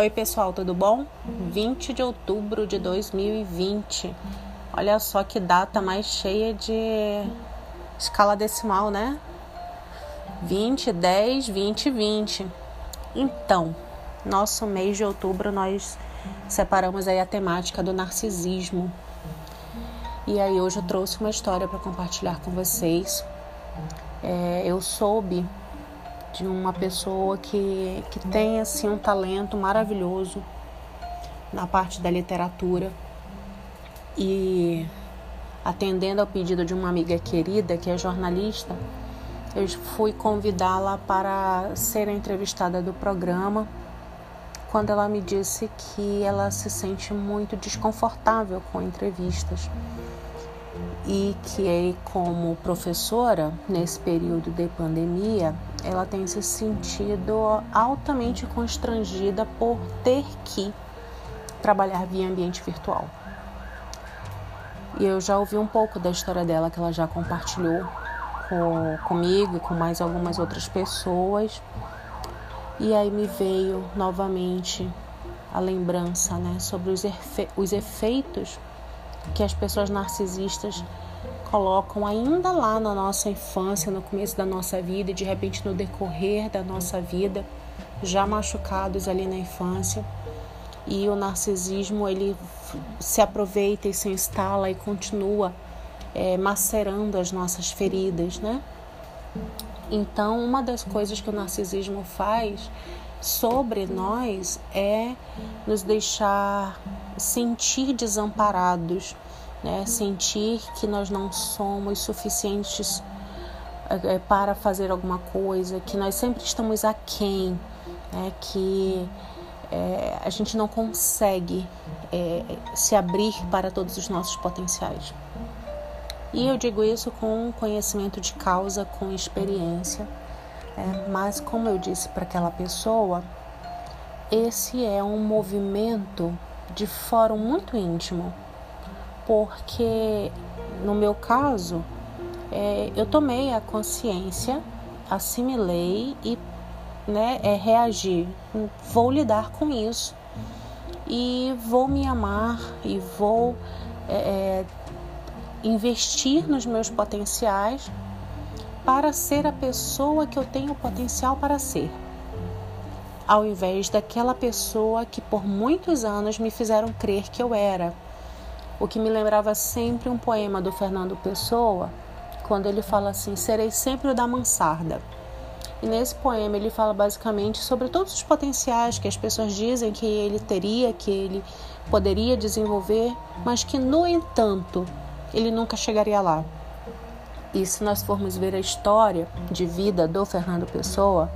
Oi, pessoal, tudo bom? 20 de outubro de 2020. Olha só que data mais cheia de escala decimal, né? 20, 10, 20, 20. Então, nosso mês de outubro nós separamos aí a temática do narcisismo. E aí hoje eu trouxe uma história para compartilhar com vocês. É, eu soube de uma pessoa que, que tem assim um talento maravilhoso na parte da literatura. E atendendo ao pedido de uma amiga querida que é jornalista, eu fui convidá-la para ser entrevistada do programa quando ela me disse que ela se sente muito desconfortável com entrevistas e que como professora nesse período de pandemia ela tem se sentido altamente constrangida por ter que trabalhar via ambiente virtual. E eu já ouvi um pouco da história dela que ela já compartilhou com, comigo e com mais algumas outras pessoas. E aí me veio novamente a lembrança né, sobre os, efe os efeitos que as pessoas narcisistas colocam ainda lá na nossa infância, no começo da nossa vida e de repente no decorrer da nossa vida, já machucados ali na infância. E o narcisismo ele se aproveita e se instala e continua é, macerando as nossas feridas, né? Então, uma das coisas que o narcisismo faz sobre nós é nos deixar sentir desamparados, né? sentir que nós não somos suficientes é, para fazer alguma coisa, que nós sempre estamos aquém, né? que é, a gente não consegue é, se abrir para todos os nossos potenciais. E eu digo isso com conhecimento de causa, com experiência, é, mas como eu disse para aquela pessoa, esse é um movimento de fórum muito íntimo, porque no meu caso é, eu tomei a consciência, assimilei e né, é, reagi. Vou lidar com isso e vou me amar e vou é, é, investir nos meus potenciais para ser a pessoa que eu tenho potencial para ser ao invés daquela pessoa que por muitos anos me fizeram crer que eu era. O que me lembrava sempre um poema do Fernando Pessoa, quando ele fala assim: serei sempre o da mansarda. E nesse poema ele fala basicamente sobre todos os potenciais que as pessoas dizem que ele teria, que ele poderia desenvolver, mas que no entanto ele nunca chegaria lá. E se nós formos ver a história de vida do Fernando Pessoa,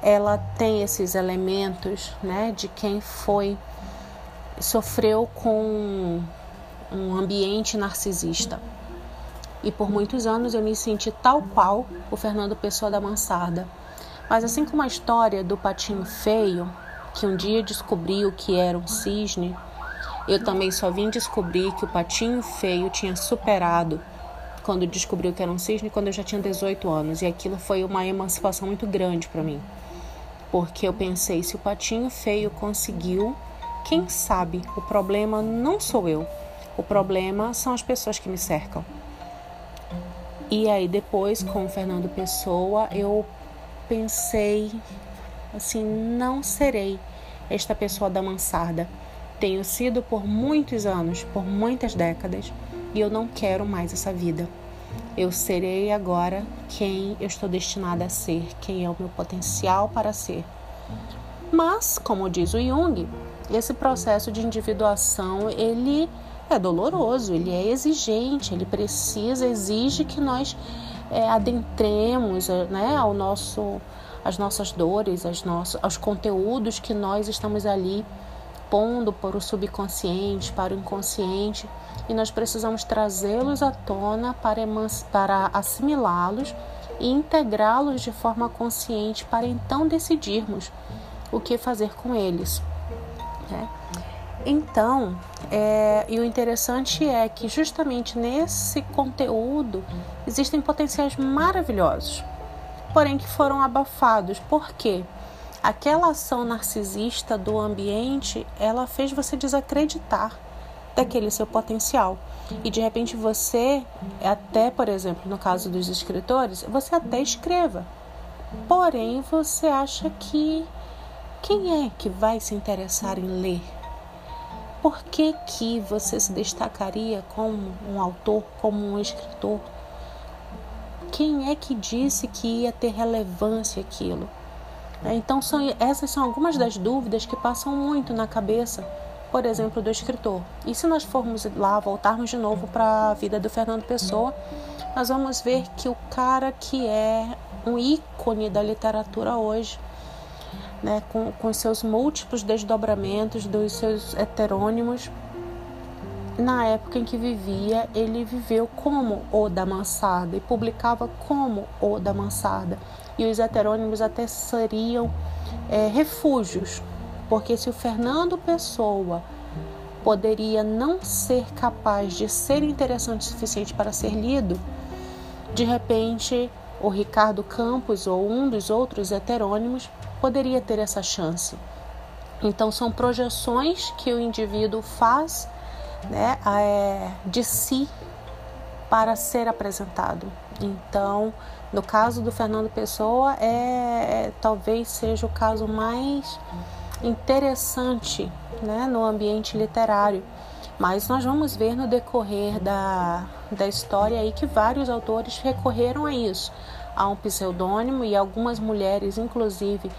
ela tem esses elementos, né, de quem foi sofreu com um ambiente narcisista. E por muitos anos eu me senti tal qual o Fernando Pessoa da Mansarda. Mas assim como a história do patinho feio, que um dia descobriu que era um cisne, eu também só vim descobrir que o patinho feio tinha superado quando descobriu que era um cisne quando eu já tinha 18 anos. E aquilo foi uma emancipação muito grande para mim porque eu pensei: se o patinho feio conseguiu, quem sabe o problema não sou eu, o problema são as pessoas que me cercam. E aí, depois, com o Fernando Pessoa, eu pensei assim: não serei esta pessoa da mansarda. Tenho sido por muitos anos, por muitas décadas, e eu não quero mais essa vida. Eu serei agora quem eu estou destinada a ser, quem é o meu potencial para ser. Mas, como diz o Jung, esse processo de individuação ele é doloroso, ele é exigente, ele precisa, exige que nós é, adentremos né, ao nosso, as nossas dores, as nossas, aos conteúdos que nós estamos ali pondo para o subconsciente, para o inconsciente, e nós precisamos trazê-los à tona para, para assimilá-los e integrá-los de forma consciente para então decidirmos o que fazer com eles. Né? Então, é, e o interessante é que justamente nesse conteúdo existem potenciais maravilhosos, porém que foram abafados. Por quê? aquela ação narcisista do ambiente, ela fez você desacreditar daquele seu potencial. E de repente você, até por exemplo, no caso dos escritores, você até escreva. Porém, você acha que quem é que vai se interessar em ler? Por que, que você se destacaria como um autor, como um escritor? Quem é que disse que ia ter relevância aquilo? Então, são, essas são algumas das dúvidas que passam muito na cabeça por exemplo, do escritor. E se nós formos lá, voltarmos de novo para a vida do Fernando Pessoa, nós vamos ver que o cara que é um ícone da literatura hoje, né, com, com seus múltiplos desdobramentos, dos seus heterônimos, na época em que vivia, ele viveu como o da Mansarda e publicava como o da Mansarda. E os heterônimos até seriam é, refúgios porque se o Fernando Pessoa poderia não ser capaz de ser interessante o suficiente para ser lido, de repente o Ricardo Campos ou um dos outros heterônimos poderia ter essa chance. Então são projeções que o indivíduo faz né, é, de si para ser apresentado. Então, no caso do Fernando Pessoa, é, é talvez seja o caso mais interessante né, no ambiente literário. Mas nós vamos ver no decorrer da, da história aí que vários autores recorreram a isso, a um pseudônimo e algumas mulheres, inclusive,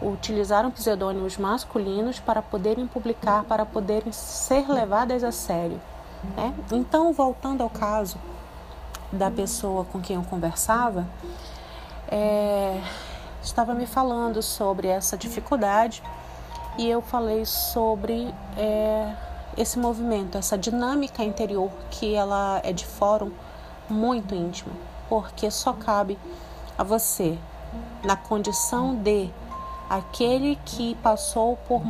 utilizaram pseudônimos masculinos para poderem publicar, para poderem ser levadas a sério. Né? Então, voltando ao caso da pessoa com quem eu conversava, é, estava me falando sobre essa dificuldade e eu falei sobre é, esse movimento, essa dinâmica interior que ela é de fórum muito íntima, porque só cabe a você, na condição de aquele que passou por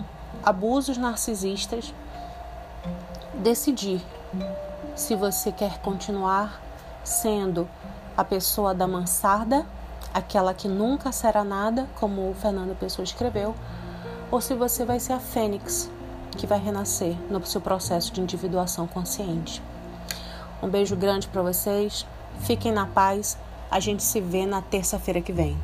abusos narcisistas, decidir se você quer continuar sendo a pessoa da mansarda, aquela que nunca será nada, como o Fernando Pessoa escreveu, ou se você vai ser a fênix que vai renascer no seu processo de individuação consciente. Um beijo grande para vocês, fiquem na paz, a gente se vê na terça-feira que vem.